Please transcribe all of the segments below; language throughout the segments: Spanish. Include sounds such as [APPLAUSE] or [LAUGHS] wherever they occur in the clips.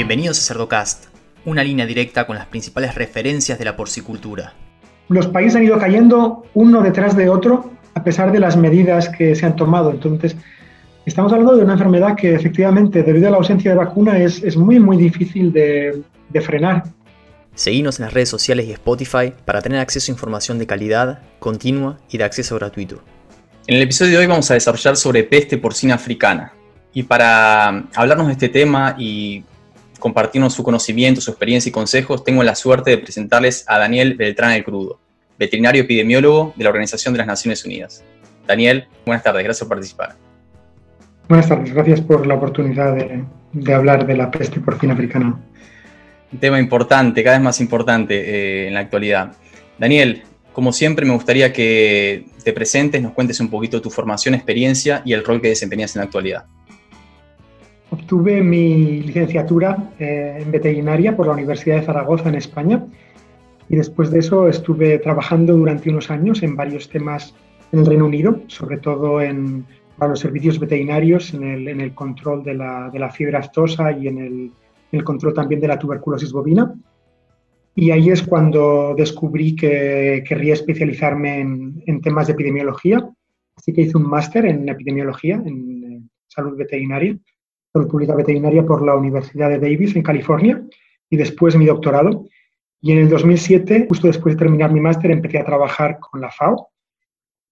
Bienvenidos a Cerdocast, una línea directa con las principales referencias de la porcicultura. Los países han ido cayendo uno detrás de otro a pesar de las medidas que se han tomado. Entonces, estamos hablando de una enfermedad que efectivamente, debido a la ausencia de vacuna, es, es muy, muy difícil de, de frenar. Seguimos en las redes sociales y Spotify para tener acceso a información de calidad, continua y de acceso gratuito. En el episodio de hoy vamos a desarrollar sobre peste porcina africana. Y para hablarnos de este tema y compartirnos su conocimiento, su experiencia y consejos, tengo la suerte de presentarles a Daniel Beltrán el Crudo, veterinario epidemiólogo de la Organización de las Naciones Unidas. Daniel, buenas tardes, gracias por participar. Buenas tardes, gracias por la oportunidad de, de hablar de la peste porcina africana. Un tema importante, cada vez más importante eh, en la actualidad. Daniel, como siempre me gustaría que te presentes, nos cuentes un poquito tu formación, experiencia y el rol que desempeñas en la actualidad. Obtuve mi licenciatura eh, en veterinaria por la Universidad de Zaragoza en España y después de eso estuve trabajando durante unos años en varios temas en el Reino Unido, sobre todo en, para los servicios veterinarios, en el, en el control de la, de la, fiebre aftosa y en el, en el, control también de la tuberculosis bovina. Y ahí es cuando descubrí que querría especializarme en, en temas de epidemiología. Así que hice un máster en epidemiología, en salud veterinaria, salud pública veterinaria por la Universidad de Davis en California y después mi doctorado. Y en el 2007, justo después de terminar mi máster, empecé a trabajar con la FAO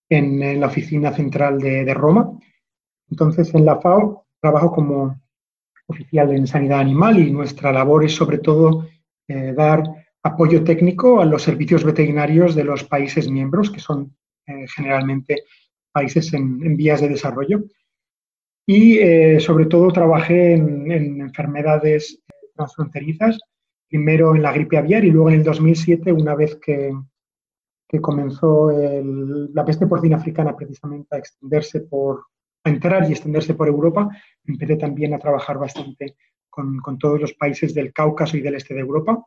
en, la oficina central de, de, Roma. Entonces, en la FAO trabajo como oficial en sanidad animal y nuestra labor es sobre todo eh, dar apoyo técnico a los servicios veterinarios de los países miembros, que son eh, generalmente países en, vías de desarrollo. Y eh, sobre todo trabajé en, en enfermedades transfronterizas primero en la gripe aviar y luego en el 2007, una vez que, que comenzó el, la peste porcina africana precisamente a extenderse por, a entrar y extenderse por Europa, empecé también a trabajar bastante con, con todos los países del Cáucaso y del este de Europa.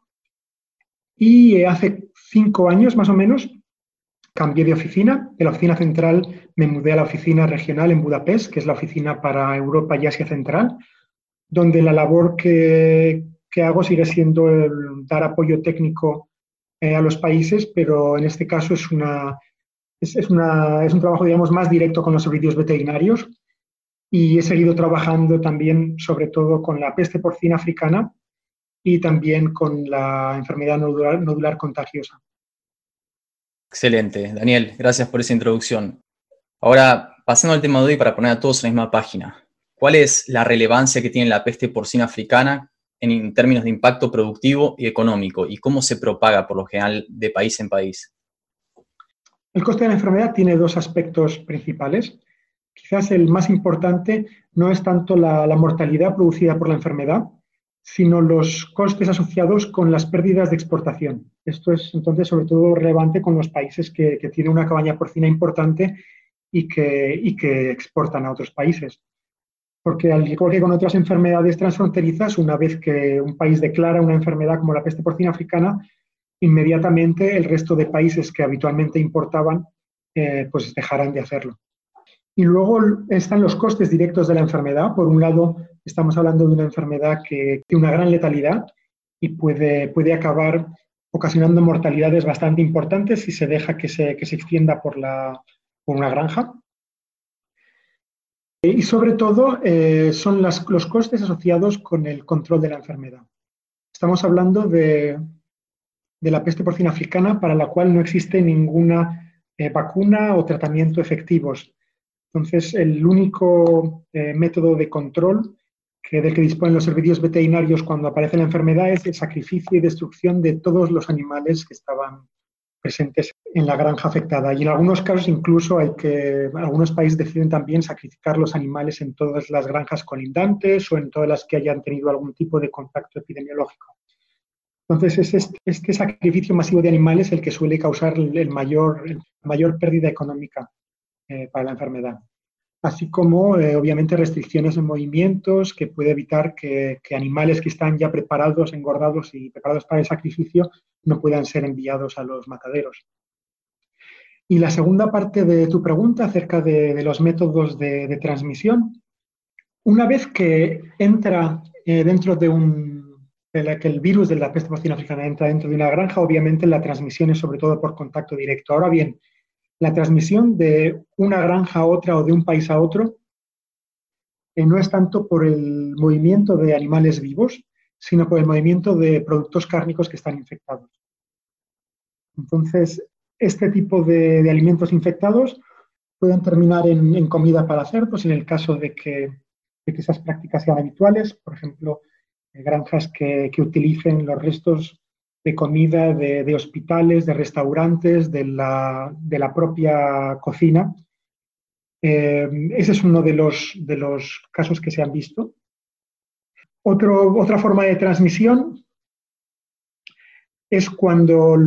Y eh, hace cinco años más o menos cambié de oficina. De la oficina central me mudé a la oficina regional en Budapest, que es la oficina para Europa y Asia Central, donde la labor que, que hago sigue siendo el dar apoyo técnico eh, a los países, pero en este caso es, una, es, es, una, es un trabajo, digamos, más directo con los servicios veterinarios y he seguido trabajando también, sobre todo, con la peste porcina africana y también con la enfermedad nodular, nodular contagiosa. Excelente, Daniel, gracias por esa introducción. Ahora, pasando al tema de hoy para poner a todos en la misma página, ¿cuál es la relevancia que tiene la peste porcina africana en términos de impacto productivo y económico y cómo se propaga por lo general de país en país? El coste de la enfermedad tiene dos aspectos principales. Quizás el más importante no es tanto la, mortalidad producida por la enfermedad, sino los costes asociados con las pérdidas de exportación. Esto es entonces sobre todo relevante con los países que, tienen una cabaña porcina importante y que, y que exportan a otros países porque al igual que con otras enfermedades transfronterizas, una vez que un país declara una enfermedad como la peste porcina africana, inmediatamente el resto de países que habitualmente importaban, eh, pues dejarán de hacerlo. Y luego están los costes directos de la enfermedad. Por un lado, estamos hablando de una enfermedad que tiene una gran letalidad y puede, puede acabar ocasionando mortalidades bastante importantes si se deja que se, que se extienda por, la, por una granja. Y sobre todo eh, son las, los costes asociados con el control de la enfermedad. Estamos hablando de, de la peste porcina africana para la cual no existe ninguna eh, vacuna o tratamiento efectivos. Entonces, el único eh, método de control del que disponen los servicios veterinarios cuando aparece la enfermedad es el sacrificio y destrucción de todos los animales que estaban presentes en la granja afectada. Y en algunos casos incluso hay que, algunos países deciden también sacrificar los animales en todas las granjas colindantes o en todas las que hayan tenido algún tipo de contacto epidemiológico. Entonces es este, este sacrificio masivo de animales el que suele causar el mayor, mayor pérdida económica eh, para la enfermedad así como eh, obviamente restricciones en movimientos que puede evitar que, animales que están ya preparados, engordados y preparados para el sacrificio no puedan ser enviados a los mataderos. Y la segunda parte de tu pregunta acerca de, los métodos de, de, transmisión, una vez que entra eh, dentro de un, que el virus de la peste porcina africana entra dentro de una granja, obviamente la transmisión es sobre todo por contacto directo. Ahora bien, la transmisión de una granja a otra o de un país a otro eh, no es tanto por el movimiento de animales vivos, sino por el movimiento de productos cárnicos que están infectados. Entonces, este tipo de, alimentos infectados pueden terminar en, comida para cerdos en el caso de que, esas prácticas sean habituales. Por ejemplo, eh, granjas que, utilicen los restos de comida de, hospitales, de restaurantes, de la, propia cocina. Eh, ese es uno de los, de los casos que se han visto. otra forma de transmisión es cuando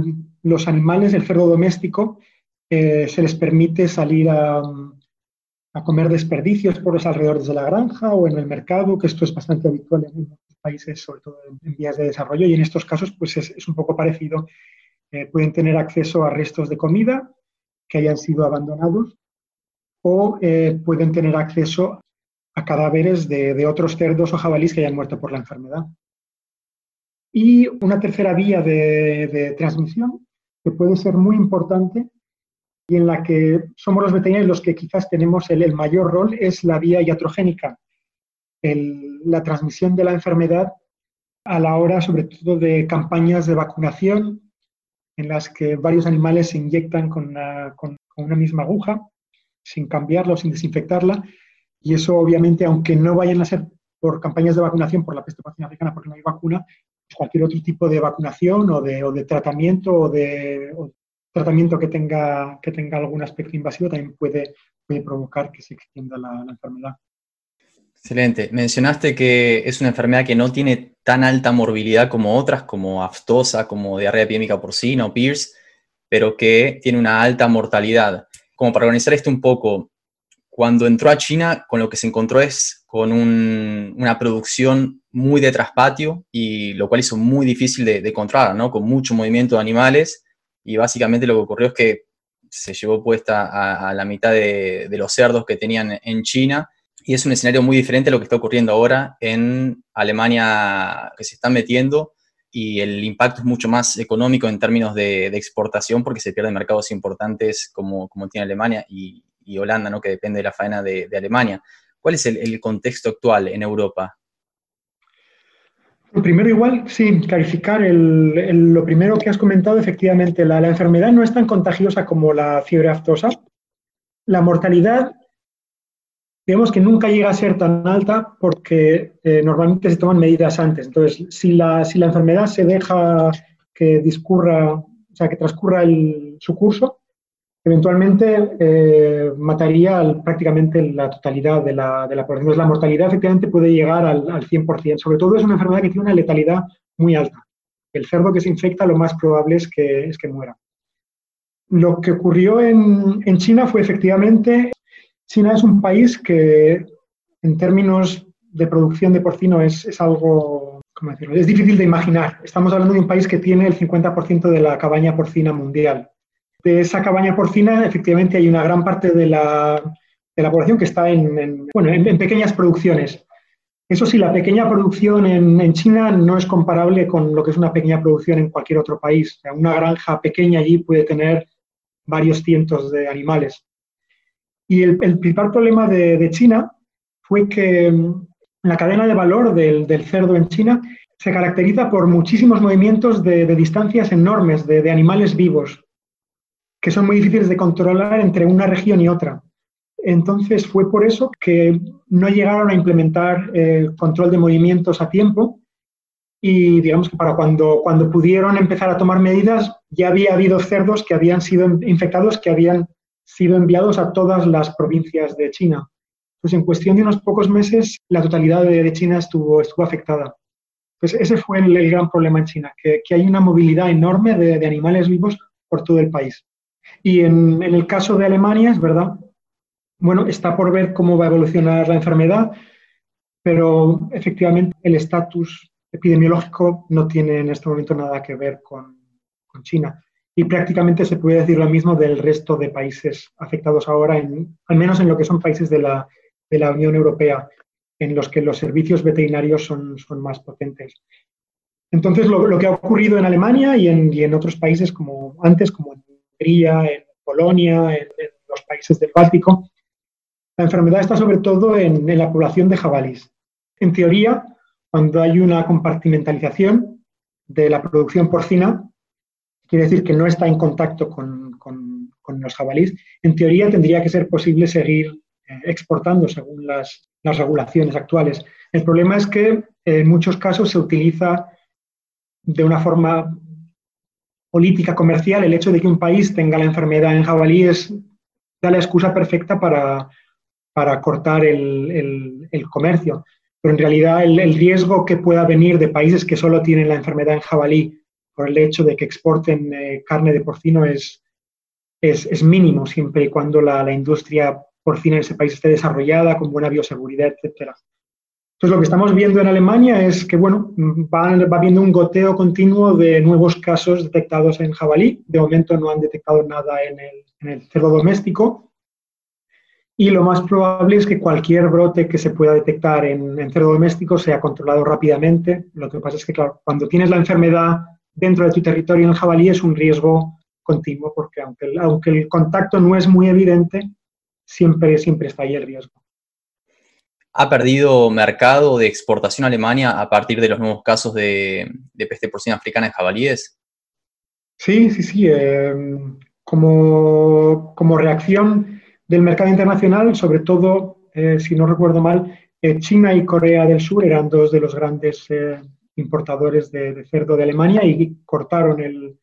los animales del cerdo doméstico eh, se les permite salir a, comer desperdicios por los alrededores de la granja o en el mercado, que esto es bastante habitual en países, sobre todo en, vías de desarrollo, y en estos casos pues es, un poco parecido. Eh, pueden tener acceso a restos de comida que hayan sido abandonados o eh, pueden tener acceso a cadáveres de otros cerdos o jabalíes que hayan muerto por la enfermedad. Y una tercera vía de, transmisión que puede ser muy importante y en la que somos los veterinarios los que quizás tenemos el, mayor rol es la vía iatrogénica, la transmisión de la enfermedad a la hora sobre todo de campañas de vacunación en las que varios animales se inyectan con una, misma aguja sin cambiarla o sin desinfectarla y eso obviamente aunque no vayan a ser por campañas de vacunación por la peste porcina africana porque no hay vacuna, cualquier otro tipo de vacunación o de, tratamiento o de tratamiento que tenga, algún aspecto invasivo también puede provocar que se extienda la, enfermedad. Excelente. Mencionaste que es una enfermedad que no tiene tan alta morbilidad como otras, como aftosa, como diarrea epidémica porcina o PIRS, pero que tiene una alta mortalidad. Como para organizar esto un poco, cuando entró a China, con lo que se encontró es con una producción muy de traspatio, y lo cual hizo muy difícil de, controlar, ¿no? Con mucho movimiento de animales, y básicamente lo que ocurrió es que se llevó puesta a, la mitad de, los cerdos que tenían en China, y es un escenario muy diferente a lo que está ocurriendo ahora en Alemania, que se está metiendo, y el impacto es mucho más económico en términos de, exportación porque se pierden mercados importantes como, como tiene Alemania y, y Holanda, ¿no? que depende de la faena de, Alemania. ¿Cuál es el, contexto actual en Europa? Primero igual, sí, clarificar lo primero que has comentado, efectivamente, la, enfermedad no es tan contagiosa como la fiebre aftosa. La mortalidad, digamos que nunca llega a ser tan alta porque eh, normalmente se toman medidas antes. Entonces, si la, si la enfermedad se deja que discurra, o sea, que transcurra su curso, eventualmente eh, mataría prácticamente la totalidad de la, de la, población. Entonces, la mortalidad efectivamente puede llegar al, al, 100%. Sobre todo es una enfermedad que tiene una letalidad muy alta. El cerdo que se infecta lo más probable es que, es que muera. Lo que ocurrió en, en China fue efectivamente, China es un país que en términos de producción de porcino es, es algo, ¿cómo decirlo? Es difícil de imaginar. Estamos hablando de un país que tiene el 50% de la cabaña porcina mundial de esa cabaña porcina, efectivamente hay una gran parte de la, de la población que está en, bueno, en, pequeñas producciones. Eso sí, la pequeña producción en, China no es comparable con lo que es una pequeña producción en cualquier otro país. una granja pequeña allí puede tener varios cientos de animales. Y el, principal problema de, China fue que mm, la cadena de valor del, cerdo en China se caracteriza por muchísimos movimientos de, distancias enormes de, animales vivos que son muy difíciles de controlar entre una región y otra. Entonces fue por eso que no llegaron a implementar el eh, control de movimientos a tiempo y digamos que para cuando, cuando pudieron empezar a tomar medidas ya había habido cerdos que habían sido infectados, que habían sido enviados a todas las provincias de China. Pues en cuestión de unos pocos meses la totalidad de, China estuvo, estuvo afectada. Pues ese fue el, gran problema en China, que, que, hay una movilidad enorme de, de animales vivos por todo el país. Y en, el caso de Alemania, es verdad, bueno, está por ver cómo va a evolucionar la enfermedad, pero efectivamente el estatus epidemiológico no tiene en este momento nada que ver con, China. Y prácticamente se puede decir lo mismo del resto de países afectados ahora, al menos en lo que son países de la, de la Unión Europea, en los que los servicios veterinarios son, son más potentes. Entonces, lo, que ha ocurrido en Alemania y en, otros países como antes, como en Hungría, en Polonia, en, los países del Báltico, la enfermedad está sobre todo en, la población de jabalís. En teoría, cuando hay una compartimentalización de la producción porcina, quiere decir que no está en contacto con, los jabalíes, en teoría tendría que ser posible seguir eh, exportando según las, regulaciones actuales. El problema es que eh, en muchos casos se utiliza de una forma política comercial el hecho de que un país tenga la enfermedad en jabalíes da la excusa perfecta para, cortar el, comercio. Pero en realidad el, riesgo que pueda venir de países que solo tienen la enfermedad en jabalí por el hecho de que exporten eh, carne de porcino es, es, mínimo, siempre y cuando la, industria porcina en ese país esté desarrollada, con buena bioseguridad, etc. Entonces, lo que estamos viendo en Alemania es que, bueno, va, va habiendo un goteo continuo de nuevos casos detectados en jabalí. De momento no han detectado nada en el, en el cerdo doméstico. Y lo más probable es que cualquier brote que se pueda detectar en, en cerdo doméstico sea controlado rápidamente. Lo que pasa es que, claro, cuando tienes la enfermedad dentro de tu territorio en el jabalí es un riesgo continuo, porque aunque el, aunque el contacto no es muy evidente, siempre, siempre está ahí el riesgo. ¿Ha perdido mercado de exportación a Alemania a partir de los nuevos casos de, peste porcina africana en jabalíes? Sí, sí, sí. Em, como, como, reacción del mercado internacional, sobre todo, eh, si no recuerdo mal, eh, China y Corea del Sur eran dos de los grandes eh, importadores de, cerdo de Alemania y cortaron el,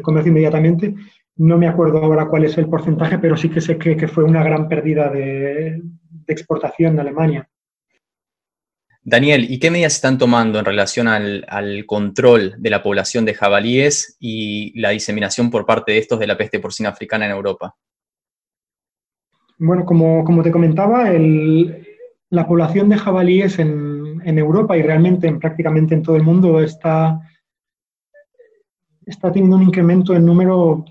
comercio inmediatamente. No me acuerdo ahora cuál es el porcentaje, pero sí que sé que, fue una gran pérdida de, exportación de Alemania. Daniel, ¿y qué medidas están tomando en relación al, control de la población de jabalíes y la diseminación por parte de estos de la peste porcina africana en Europa? Bueno, como, como te comentaba, la población de jabalíes en, en Europa y realmente en prácticamente en todo el mundo está, está teniendo un incremento en número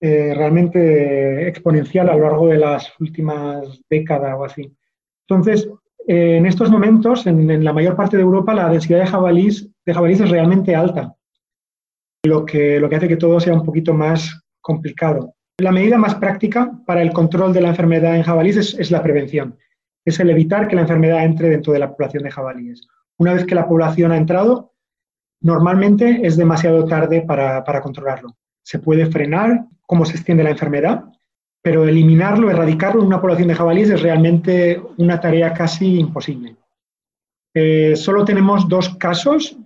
eh, realmente exponencial a lo largo de las últimas décadas o así. Entonces, eh, en estos momentos, en, la mayor parte de Europa, la densidad de jabalís, de jabalís es realmente alta, lo que, lo que hace que todo sea un poquito más complicado. La medida más práctica para el control de la enfermedad en jabalís es, es la prevención es el evitar que la enfermedad entre dentro de la población de jabalíes. Una vez que la población ha entrado, normalmente es demasiado tarde para, controlarlo. Se puede frenar cómo se extiende la enfermedad, pero eliminarlo, erradicarlo en una población de jabalíes es realmente una tarea casi imposible. Eh, solo tenemos dos casos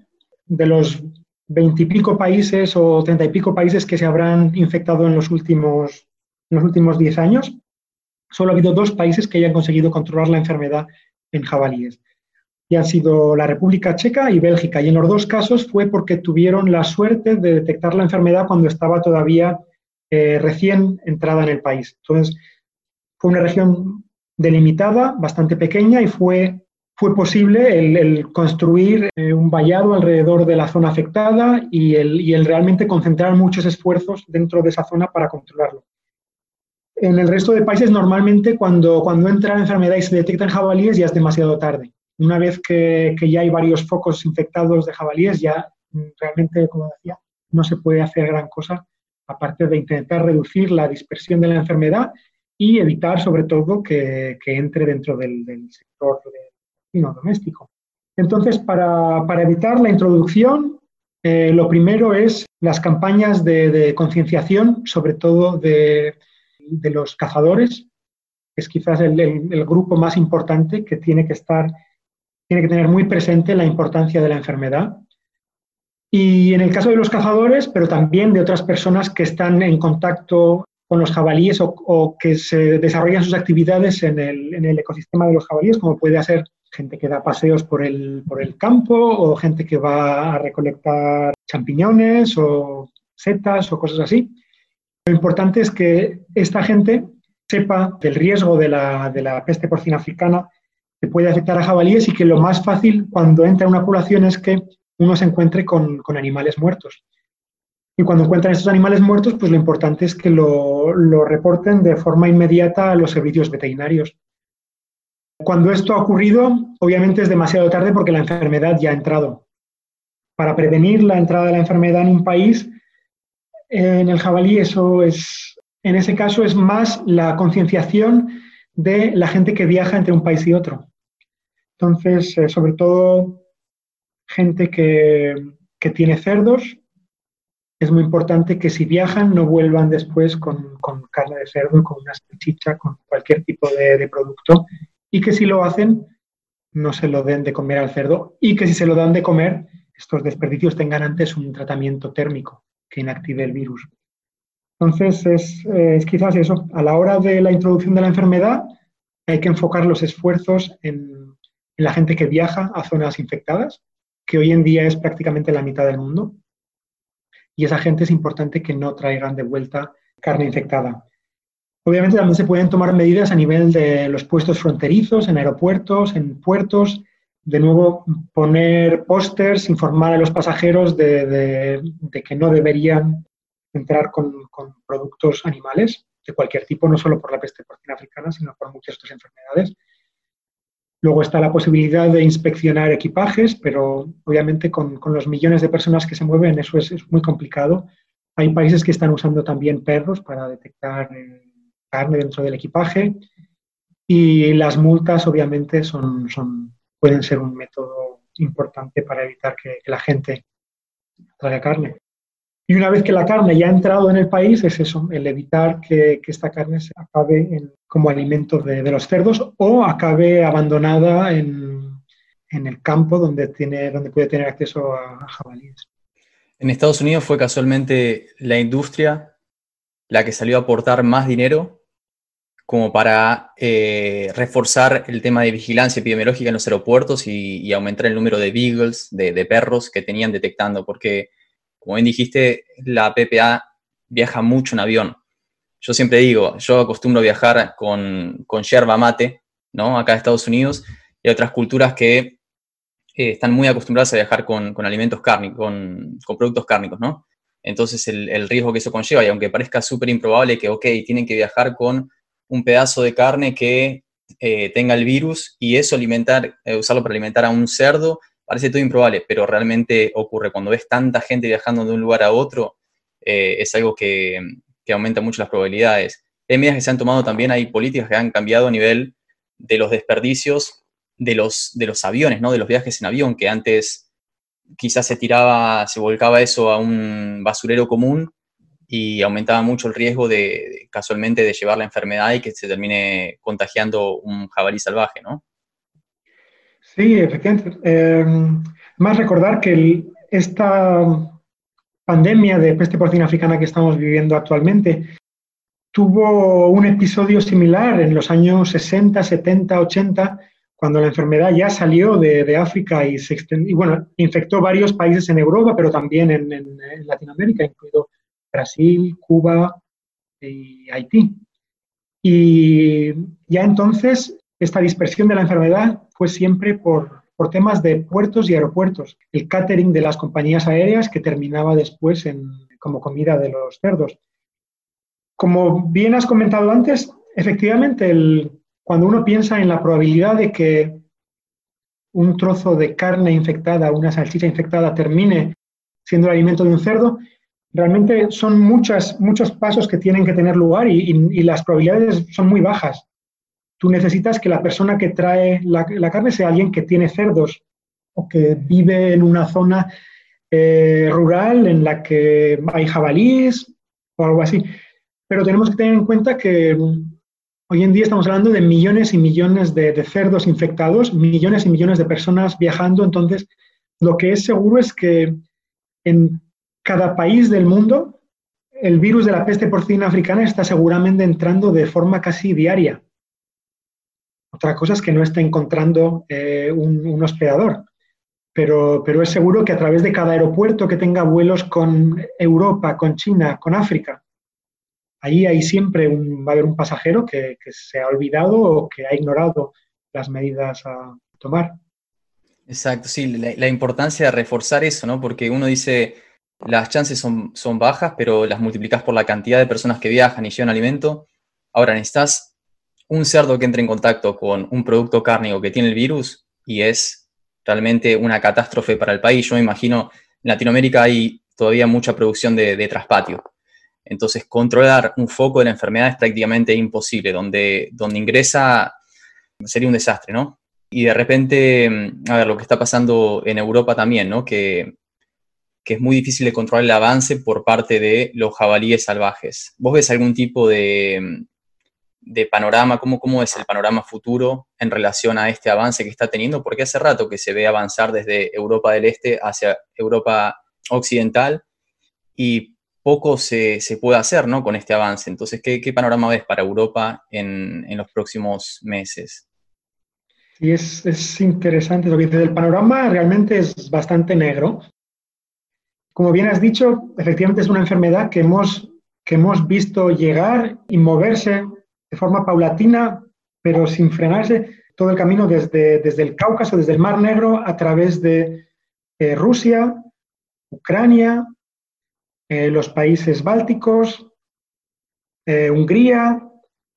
de los veintipico países o treinta y pico países que se habrán infectado en los últimos, en los últimos diez años solo ha habido dos países que hayan conseguido controlar la enfermedad en jabalíes. Y han sido la República Checa y Bélgica. Y en los dos casos fue porque tuvieron la suerte de detectar la enfermedad cuando estaba todavía eh, recién entrada en el país. Entonces, fue una región delimitada, bastante pequeña, y fue, fue posible el, construir eh, un vallado alrededor de la zona afectada y el, y el realmente concentrar muchos esfuerzos dentro de esa zona para controlarlo. En el resto de países, normalmente, cuando, cuando entra la enfermedad y se detecta en jabalíes, ya es demasiado tarde. Una vez que, que ya hay varios focos infectados de jabalíes, ya mm, realmente, como decía, no se puede hacer gran cosa aparte de intentar reducir la dispersión de la enfermedad y evitar, sobre todo, que, que entre dentro del, del sector de, doméstico. Entonces, para, para, evitar la introducción, eh, lo primero es las campañas de, de concienciación, sobre todo de de los cazadores, es quizás el, grupo más importante que tiene que estar, tiene que tener muy presente la importancia de la enfermedad. Y en el caso de los cazadores, pero también de otras personas que están en contacto con los jabalíes o, que se desarrollan sus actividades en el, ecosistema de los jabalíes, como puede ser gente que da paseos por el, por el campo o gente que va a recolectar champiñones o setas o cosas así. Lo importante es que esta gente sepa del riesgo de la, peste porcina africana que puede afectar a jabalíes y que lo más fácil cuando entra en una población es que uno se encuentre con, animales muertos. Y cuando encuentran estos animales muertos, pues lo importante es que lo, lo, reporten de forma inmediata a los servicios veterinarios. Cuando esto ha ocurrido, obviamente es demasiado tarde porque la enfermedad ya ha entrado. para prevenir la entrada de la enfermedad en un país, en el jabalí eso es, en ese caso es más la concienciación de la gente que viaja entre un país y otro. Entonces, eh, sobre todo gente que, que, tiene cerdos, es muy importante que si viajan no vuelvan después con, con carne de cerdo, con una salchicha, con cualquier tipo de, de producto, y que si lo hacen no se lo den de comer al cerdo. Y que si se lo dan de comer, estos desperdicios tengan antes un tratamiento térmico que inactive el virus. Entonces, es, eh, es, quizás eso. A la hora de la introducción de la enfermedad, hay que enfocar los esfuerzos en, en, la gente que viaja a zonas infectadas, que hoy en día es prácticamente la mitad del mundo. Y esa gente es importante que no traigan de vuelta carne infectada. Obviamente también se pueden tomar medidas a nivel de los puestos fronterizos, en aeropuertos, en puertos, de nuevo poner pósters, informar a los pasajeros de, que no deberían entrar con, productos animales de cualquier tipo, no solo por la peste porcina africana, sino por muchas otras enfermedades. Luego está la posibilidad de inspeccionar equipajes, pero obviamente con, con los millones de personas que se mueven eso es, es, muy complicado. Hay países que están usando también perros para detectar eh, carne dentro del equipaje y las multas obviamente son, son pueden ser un método importante para evitar que, que la gente traiga carne. Y una vez que la carne ya ha entrado en el país, es eso, el evitar que, que esta carne se acabe en, como alimento de, de, los cerdos o acabe abandonada en, en, el campo donde, tiene, donde puede tener acceso a, a jabalíes. En Estados Unidos fue casualmente la industria la que salió a aportar más dinero como para eh, reforzar el tema de vigilancia epidemiológica en los aeropuertos y, aumentar el número de beagles, de, perros que tenían detectando, porque, como bien dijiste, la PPA viaja mucho en avión. Yo siempre digo, yo acostumbro viajar con, yerba mate, ¿no? Acá en Estados Unidos, y otras culturas que eh, están muy acostumbradas a viajar con, alimentos cárnicos, con, con, productos cárnicos, ¿no? Entonces, el, el riesgo que eso conlleva, y aunque parezca súper improbable que, ok, tienen que viajar con un pedazo de carne que eh, tenga el virus y eso alimentar, eh, usarlo para alimentar a un cerdo, parece todo improbable, pero realmente ocurre. Cuando ves tanta gente viajando de un lugar a otro, eh, es algo que, que, aumenta mucho las probabilidades. Hay medidas que se han tomado también, hay políticas que han cambiado a nivel de los desperdicios de los, de los aviones, ¿no? de los viajes en avión, que antes quizás se tiraba, se volcaba eso a un basurero común y aumentaba mucho el riesgo de, casualmente de llevar la enfermedad y que se termine contagiando un jabalí salvaje, ¿no? Sí, efectivamente. Eh, más recordar que esta pandemia de peste porcina africana que estamos viviendo actualmente tuvo un episodio similar en los años 60, 70, 80, cuando la enfermedad ya salió de, África y se extendió, bueno, infectó varios países en Europa, pero también en Latinoamérica, incluido Brasil, Cuba y Haití. Y ya entonces esta dispersión de la enfermedad fue siempre por, por, temas de puertos y aeropuertos. El catering de las compañías aéreas que terminaba después en, como comida de los cerdos. Como bien has comentado antes, efectivamente, el, cuando uno piensa en la probabilidad de que un trozo de carne infectada, una salchicha infectada termine siendo el alimento de un cerdo, realmente son muchas, muchos pasos que tienen que tener lugar y, las probabilidades son muy bajas. Tú necesitas que la persona que trae la, carne sea alguien que tiene cerdos o que vive en una zona eh, rural en la que hay jabalíes o algo así. Pero tenemos que tener en cuenta que hoy en día estamos hablando de millones y millones de, de cerdos infectados, millones y millones de personas viajando. Entonces, lo que es seguro es que en cada país del mundo, el virus de la peste porcina africana está seguramente entrando de forma casi diaria. Otra cosa es que no esté encontrando eh, un, hospedador, pero, pero es seguro que a través de cada aeropuerto que tenga vuelos con Europa, con China, con África, ahí hay siempre un, va a haber un pasajero que, que se ha olvidado o que ha ignorado las medidas a tomar. Exacto, sí, la, la importancia de reforzar eso, ¿no? Porque uno dice, las chances son, son bajas, pero las multiplicas por la cantidad de personas que viajan y llevan alimento. Ahora necesitas un cerdo que entre en contacto con un producto cárnico que tiene el virus y es realmente una catástrofe para el país. Yo me imagino en Latinoamérica hay todavía mucha producción de, de traspatio. Entonces, controlar un foco de la enfermedad es prácticamente imposible. Donde, donde ingresa sería un desastre, ¿no? Y de repente, a ver, lo que está pasando en Europa también, ¿no? Que, que es muy difícil de controlar el avance por parte de los jabalíes salvajes. ¿Vos ves algún tipo de, de panorama, cómo, cómo es el panorama futuro en relación a este avance que está teniendo, porque hace rato que se ve avanzar desde Europa del Este hacia Europa Occidental y poco se, puede hacer ¿no? con este avance. Entonces, ¿qué, panorama ves para Europa en, los próximos meses? Sí, es, es, interesante lo que dices. El panorama realmente es bastante negro. Como bien has dicho, efectivamente es una enfermedad que hemos, que hemos visto llegar y moverse de forma paulatina, pero sin frenarse, todo el camino desde, desde el Cáucaso, desde el Mar Negro, a través de eh, Rusia, Ucrania, eh, los países bálticos, eh, Hungría,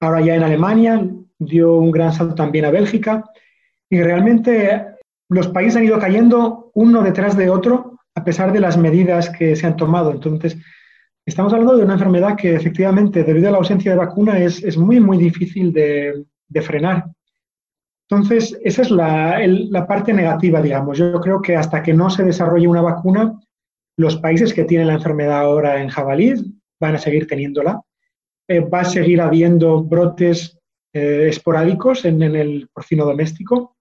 ahora ya en Alemania, dio un gran salto también a Bélgica, y realmente los países han ido cayendo uno detrás de otro a pesar de las medidas que se han tomado. Entonces, Estamos hablando de una enfermedad que efectivamente, debido a la ausencia de vacuna, es, muy, muy difícil de, frenar. Entonces, esa es la, parte negativa, digamos. Yo creo que hasta que no se desarrolle una vacuna, los países que tienen la enfermedad ahora en jabalí van a seguir teniéndola. Eh, va a seguir habiendo brotes eh, esporádicos en, en, el porcino doméstico.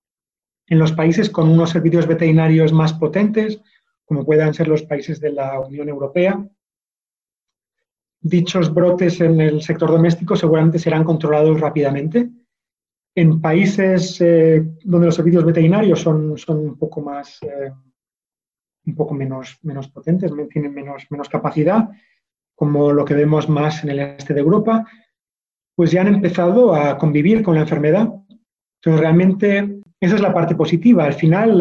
En los países con unos servicios veterinarios más potentes, como puedan ser los países de la Unión Europea, dichos brotes en el sector doméstico seguramente serán controlados rápidamente. En países eh, donde los servicios veterinarios son, son un poco más, eh, un poco menos, menos potentes, tienen menos, menos capacidad, como lo que vemos más en el este de Europa, pues ya han empezado a convivir con la enfermedad. Entonces, realmente, esa es la parte positiva. Al final,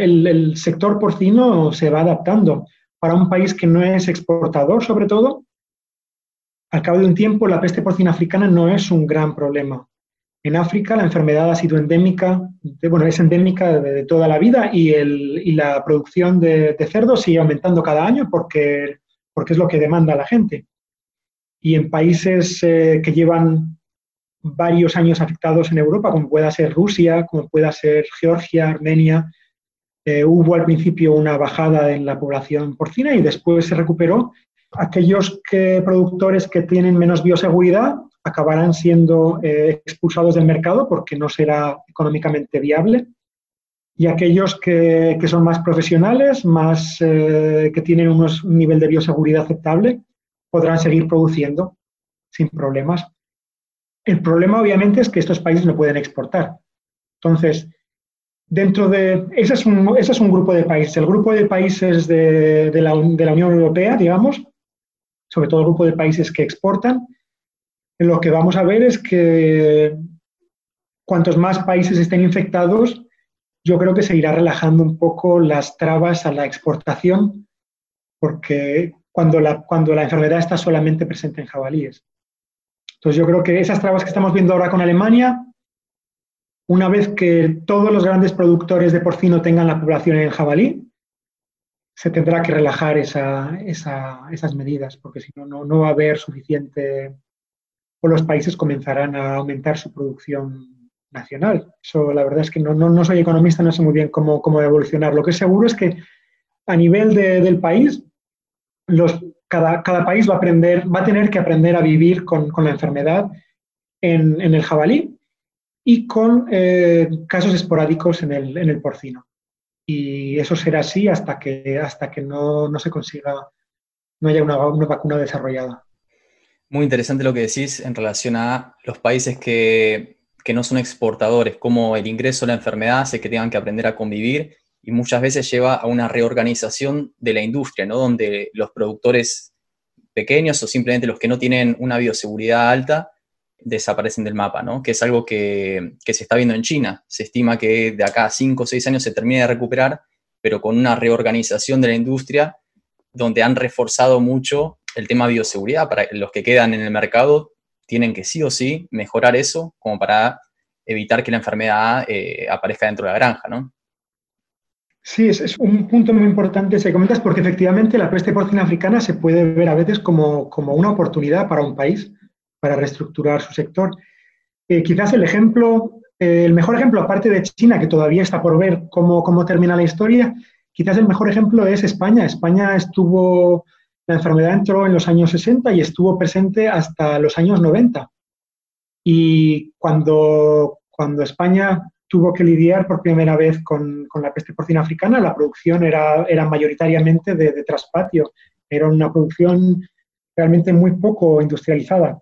el, el sector porcino se va adaptando. Para un país que no es exportador, sobre todo, al cabo de un tiempo, la peste porcina africana no es un gran problema. En África la enfermedad ha sido endémica, bueno, es endémica de, toda la vida y, la producción de, cerdos sigue aumentando cada año porque, porque es lo que demanda la gente. Y en países eh, que llevan varios años afectados en Europa, como pueda ser Rusia, como pueda ser Georgia, Armenia, eh, hubo al principio una bajada en la población porcina y después se recuperó aquellos que, productores que tienen menos bioseguridad acabarán siendo eh, expulsados del mercado porque no será económicamente viable. Y aquellos que, son más profesionales, más, eh, que tienen un nivel de bioseguridad aceptable, podrán seguir produciendo sin problemas. El problema, obviamente, es que estos países no pueden exportar. Entonces, dentro de. Ese es un, grupo de países. El grupo de países de, la, de la Unión Europea, digamos, sobre todo el grupo de países que exportan, lo que vamos a ver es que cuantos más países estén infectados, yo creo que se irá relajando un poco las trabas a la exportación, porque cuando la, cuando la enfermedad está solamente presente en jabalíes. Entonces yo creo que esas trabas que estamos viendo ahora con Alemania, una vez que todos los grandes productores de porcino tengan la población en jabalí, se tendrá que relajar esas medidas, porque si no, no va a haber suficiente, o los países comenzarán a aumentar su producción nacional. Eso, la verdad es que no, no, soy economista, no sé muy bien cómo, cómo evolucionar. Lo que es seguro es que a nivel del país, los, cada, cada, país va a, aprender, va a tener que aprender a vivir con, con la enfermedad en, en, el jabalí y con eh, casos esporádicos en el, en el porcino y eso será así hasta que, hasta que no, no se consiga, no haya una, una, vacuna desarrollada. Muy interesante lo que decís en relación a los países que, que no son exportadores, como el ingreso a la enfermedad hace que tengan que aprender a convivir y muchas veces lleva a una reorganización de la industria, ¿no? donde los productores pequeños o simplemente los que no tienen una bioseguridad alta desaparecen del mapa, ¿no? Que es algo que, se está viendo en China. Se estima que de acá a 5 o 6 años se termine de recuperar, pero con una reorganización de la industria donde han reforzado mucho el tema bioseguridad. Para los que quedan en el mercado tienen que sí o sí mejorar eso como para evitar que la enfermedad eh, aparezca dentro de la granja, ¿no? Sí, es, un punto muy importante se comentas porque efectivamente la peste porcina africana se puede ver a veces como, como una oportunidad para un país para reestructurar su sector. Eh, quizás el ejemplo, eh, el mejor ejemplo, aparte de China, que todavía está por ver cómo, cómo termina la historia, quizás el mejor ejemplo es España. España estuvo, la enfermedad entró en los años 60 y estuvo presente hasta los años 90. Y cuando, cuando España tuvo que lidiar por primera vez con, con la peste porcina africana, la producción era, era mayoritariamente de, de traspatio, era una producción realmente muy poco industrializada.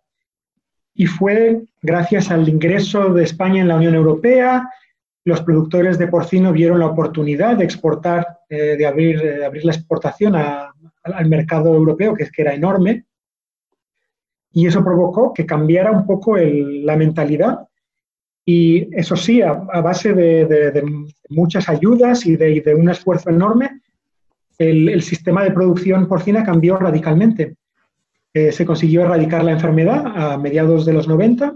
Y fue gracias al ingreso de España en la Unión Europea, los productores de porcino vieron la oportunidad de exportar, eh, de abrir, eh, abrir la exportación al mercado europeo, que, es que era enorme, y eso provocó que cambiara un poco la mentalidad. Y eso sí, a, base de, muchas ayudas y de, un esfuerzo enorme, el, sistema de producción porcina cambió radicalmente. Eh, se consiguió erradicar la enfermedad a mediados de los 90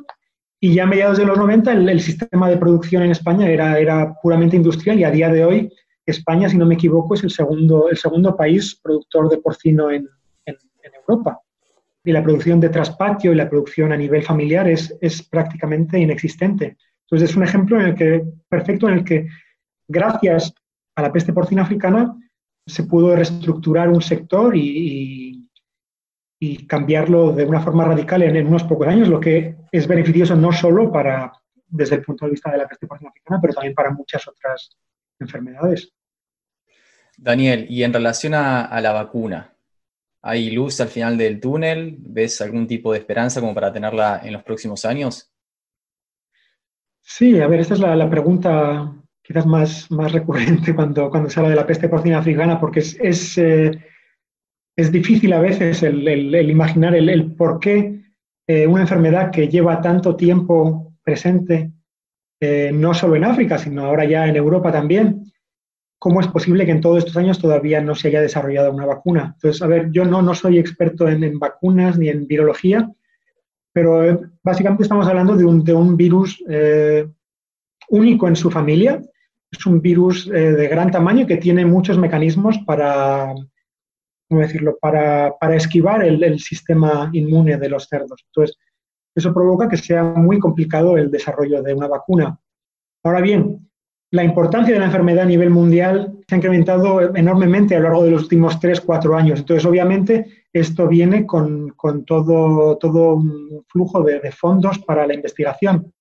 y ya a mediados de los 90 el, sistema de producción en España era, era, puramente industrial y a día de hoy España, si no me equivoco, es el segundo, el segundo país productor de porcino en, Europa. Y la producción de traspatio y la producción a nivel familiar es, es prácticamente inexistente. Entonces es un ejemplo en el que, perfecto en el que gracias a la peste porcina africana se pudo reestructurar un sector y y cambiarlo de una forma radical en, unos pocos años, lo que es beneficioso no solo para, desde el punto de vista de la peste porcina africana, pero también para muchas otras enfermedades. Daniel, y en relación a, la vacuna, ¿hay luz al final del túnel? ¿Ves algún tipo de esperanza como para tenerla en los próximos años? Sí, a ver, esta es la, pregunta quizás más, recurrente [LAUGHS] cuando, se habla de la peste porcina africana, porque es, eh, es difícil a veces el, imaginar el, por qué eh, una enfermedad que lleva tanto tiempo presente, eh, no solo en África, sino ahora ya en Europa también, cómo es posible que en todos estos años todavía no se haya desarrollado una vacuna. Entonces, a ver, yo no, no soy experto en, vacunas ni en virología, pero eh, básicamente estamos hablando de un, de un virus único en su familia. Es un virus de gran tamaño que tiene muchos mecanismos para ¿cómo decirlo?, para, para esquivar el, el, sistema inmune de los cerdos. Entonces, eso provoca que sea muy complicado el desarrollo de una vacuna. Ahora bien, la importancia de la enfermedad a nivel mundial se ha incrementado enormemente a lo largo de los últimos 3, 4 años. Entonces, obviamente, esto viene con, todo, todo un flujo de, de fondos para la investigación.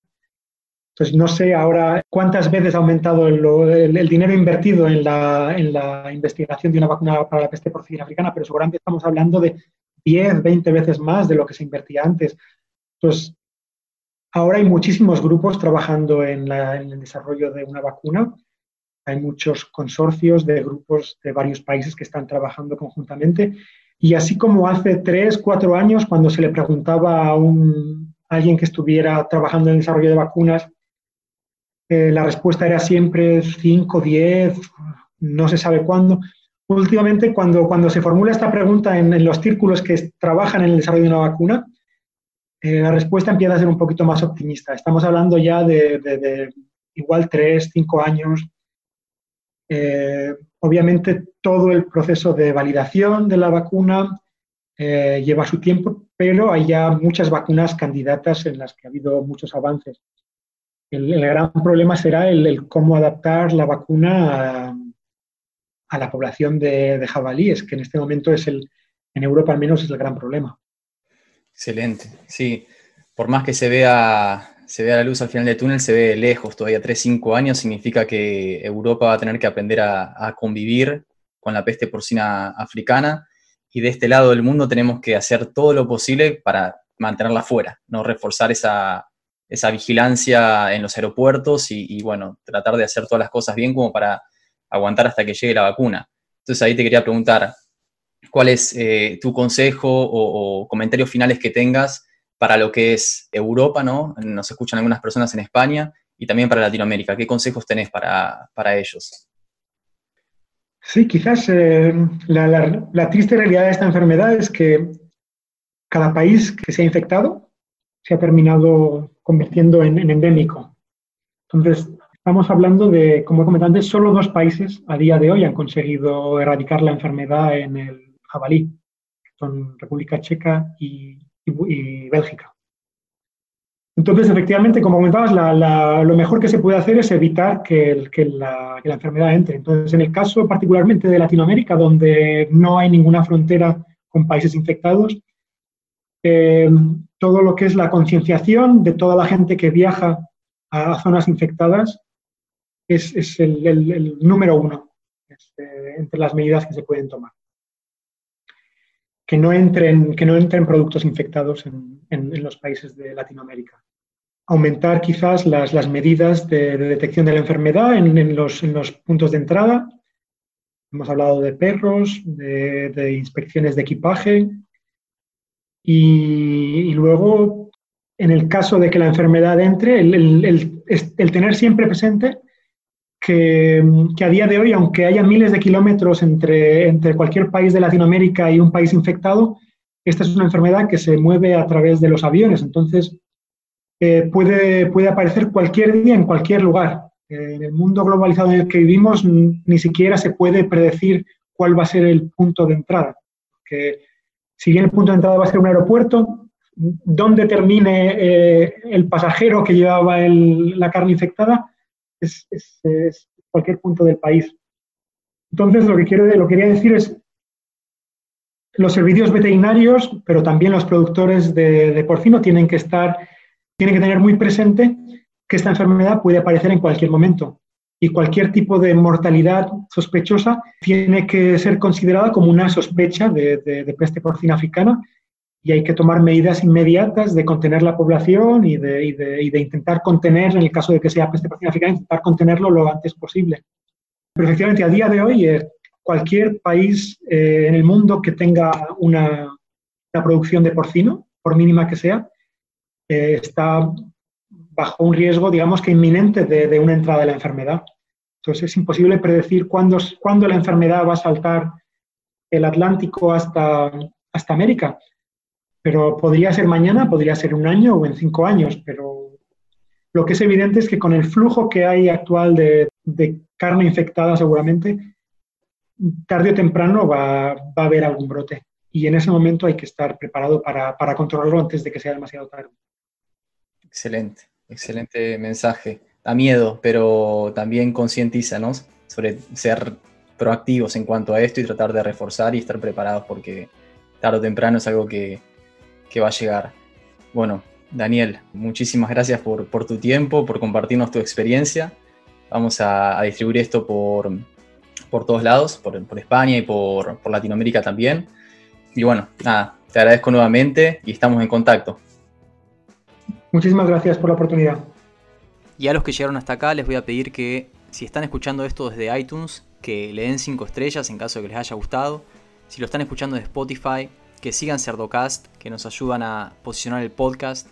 Entonces, no sé ahora cuántas veces ha aumentado el, dinero invertido en la, en la, investigación de una vacuna para la peste porcina africana, pero seguramente estamos hablando de 10, 20 veces más de lo que se invertía antes. Entonces, ahora hay muchísimos grupos trabajando en, el desarrollo de una vacuna. Hay muchos consorcios de grupos de varios países que están trabajando conjuntamente. Y así como hace 3, 4 años, cuando se le preguntaba a, un, alguien que estuviera trabajando en el desarrollo de vacunas eh, la respuesta era siempre 5, 10, no se sabe cuándo. Últimamente, cuando, cuando se formula esta pregunta en, los círculos que trabajan en el desarrollo de una vacuna, eh, la respuesta empieza a ser un poquito más optimista. Estamos hablando ya de, igual 3, 5 años. Eh, obviamente, todo el proceso de validación de la vacuna lleva su tiempo, pero hay ya muchas vacunas candidatas en las que ha habido muchos avances. El, gran problema será el, cómo adaptar la vacuna a, la población de, jabalíes, que en este momento es el, en Europa al menos es el gran problema. Excelente, sí. Por más que se vea, se vea la luz al final del túnel, se ve lejos, todavía 3, 5 años, significa que Europa va a tener que aprender a, convivir con la peste porcina africana y de este lado del mundo tenemos que hacer todo lo posible para mantenerla fuera, no reforzar esa, esa vigilancia en los aeropuertos y, bueno, tratar de hacer todas las cosas bien como para aguantar hasta que llegue la vacuna. Entonces ahí te quería preguntar, ¿cuál es eh, tu consejo o, comentarios finales que tengas para lo que es Europa, ¿no? Nos escuchan algunas personas en España y también para Latinoamérica. ¿Qué consejos tenés para, ellos? Sí, quizás eh, la, la, triste realidad de esta enfermedad es que cada país que se ha infectado se ha terminado convirtiendo en, endémico. Entonces, estamos hablando de, como he comentado antes, solo dos países a día de hoy han conseguido erradicar la enfermedad en el jabalí, son República Checa y, Bélgica. Entonces, efectivamente, como comentabas, lo mejor que se puede hacer es evitar que, la, enfermedad entre. Entonces, en el caso particularmente de Latinoamérica, donde no hay ninguna frontera con países infectados, eh, todo lo que es la concienciación de toda la gente que viaja a zonas infectadas es, el, número uno este, entre las medidas que se pueden tomar. Que no entren, que no entren productos infectados en, los países de Latinoamérica. Aumentar quizás las, medidas de, detección de la enfermedad en, los, puntos de entrada. Hemos hablado de perros, de, inspecciones de equipaje. Y, luego, en el caso de que la enfermedad entre, el tener siempre presente que, a día de hoy, aunque haya miles de kilómetros entre, entre cualquier país de Latinoamérica y un país infectado, esta es una enfermedad que se mueve a través de los aviones. Entonces, eh, puede, puede aparecer cualquier día en cualquier lugar. Eh, en el mundo globalizado en el que vivimos, ni siquiera se puede predecir cuál va a ser el punto de entrada. Que si bien el punto de entrada va a ser un aeropuerto, dónde termine eh, el pasajero que llevaba la carne infectada, es, cualquier punto del país. Entonces, lo que, quiero, lo quería decir es, los servicios veterinarios, pero también los productores de, porcino tienen que estar, tienen que tener muy presente que esta enfermedad puede aparecer en cualquier momento y cualquier tipo de mortalidad sospechosa tiene que ser considerada como una sospecha de, de peste porcina africana y hay que tomar medidas inmediatas de contener la población y de, intentar contener, en el caso de que sea peste porcina africana, intentar contenerlo lo antes posible. Pero efectivamente, a día de hoy, eh, cualquier país eh, en el mundo que tenga una, producción de porcino, por mínima que sea, eh, está bajo un riesgo, digamos que inminente de, una entrada de la enfermedad. Entonces es imposible predecir cuándo, cuándo la enfermedad va a saltar el Atlántico hasta, hasta América pero podría ser mañana, podría ser un año o en cinco años, pero lo que es evidente es que con el flujo que hay actual de, carne infectada seguramente, tarde o temprano va, a haber algún brote. Y en ese momento hay que estar preparado para, para controlarlo antes de que sea demasiado tarde. Excelente, excelente mensaje. Da miedo, pero también concientízanos sobre ser proactivos en cuanto a esto y tratar de reforzar y estar preparados porque tarde o temprano es algo que, que va a llegar. Bueno, Daniel, muchísimas gracias por, tu tiempo, por compartirnos tu experiencia. Vamos a, distribuir esto por, por todos lados, por, España y por, por Latinoamérica también. Y bueno, nada, te agradezco nuevamente y estamos en contacto. Muchísimas gracias por la oportunidad. Y a los que llegaron hasta acá les voy a pedir que si están escuchando esto desde iTunes, que le den 5 estrellas en caso de que les haya gustado. Si lo están escuchando de Spotify, que sigan Cerdocast, que nos ayudan a posicionar el podcast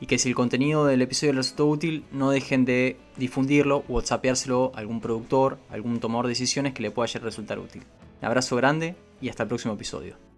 y que si el contenido del episodio les resultó útil, no dejen de difundirlo o whatsappeárselo a algún productor, algún tomador de decisiones que le pueda resultar útil. Un abrazo grande y hasta el próximo episodio.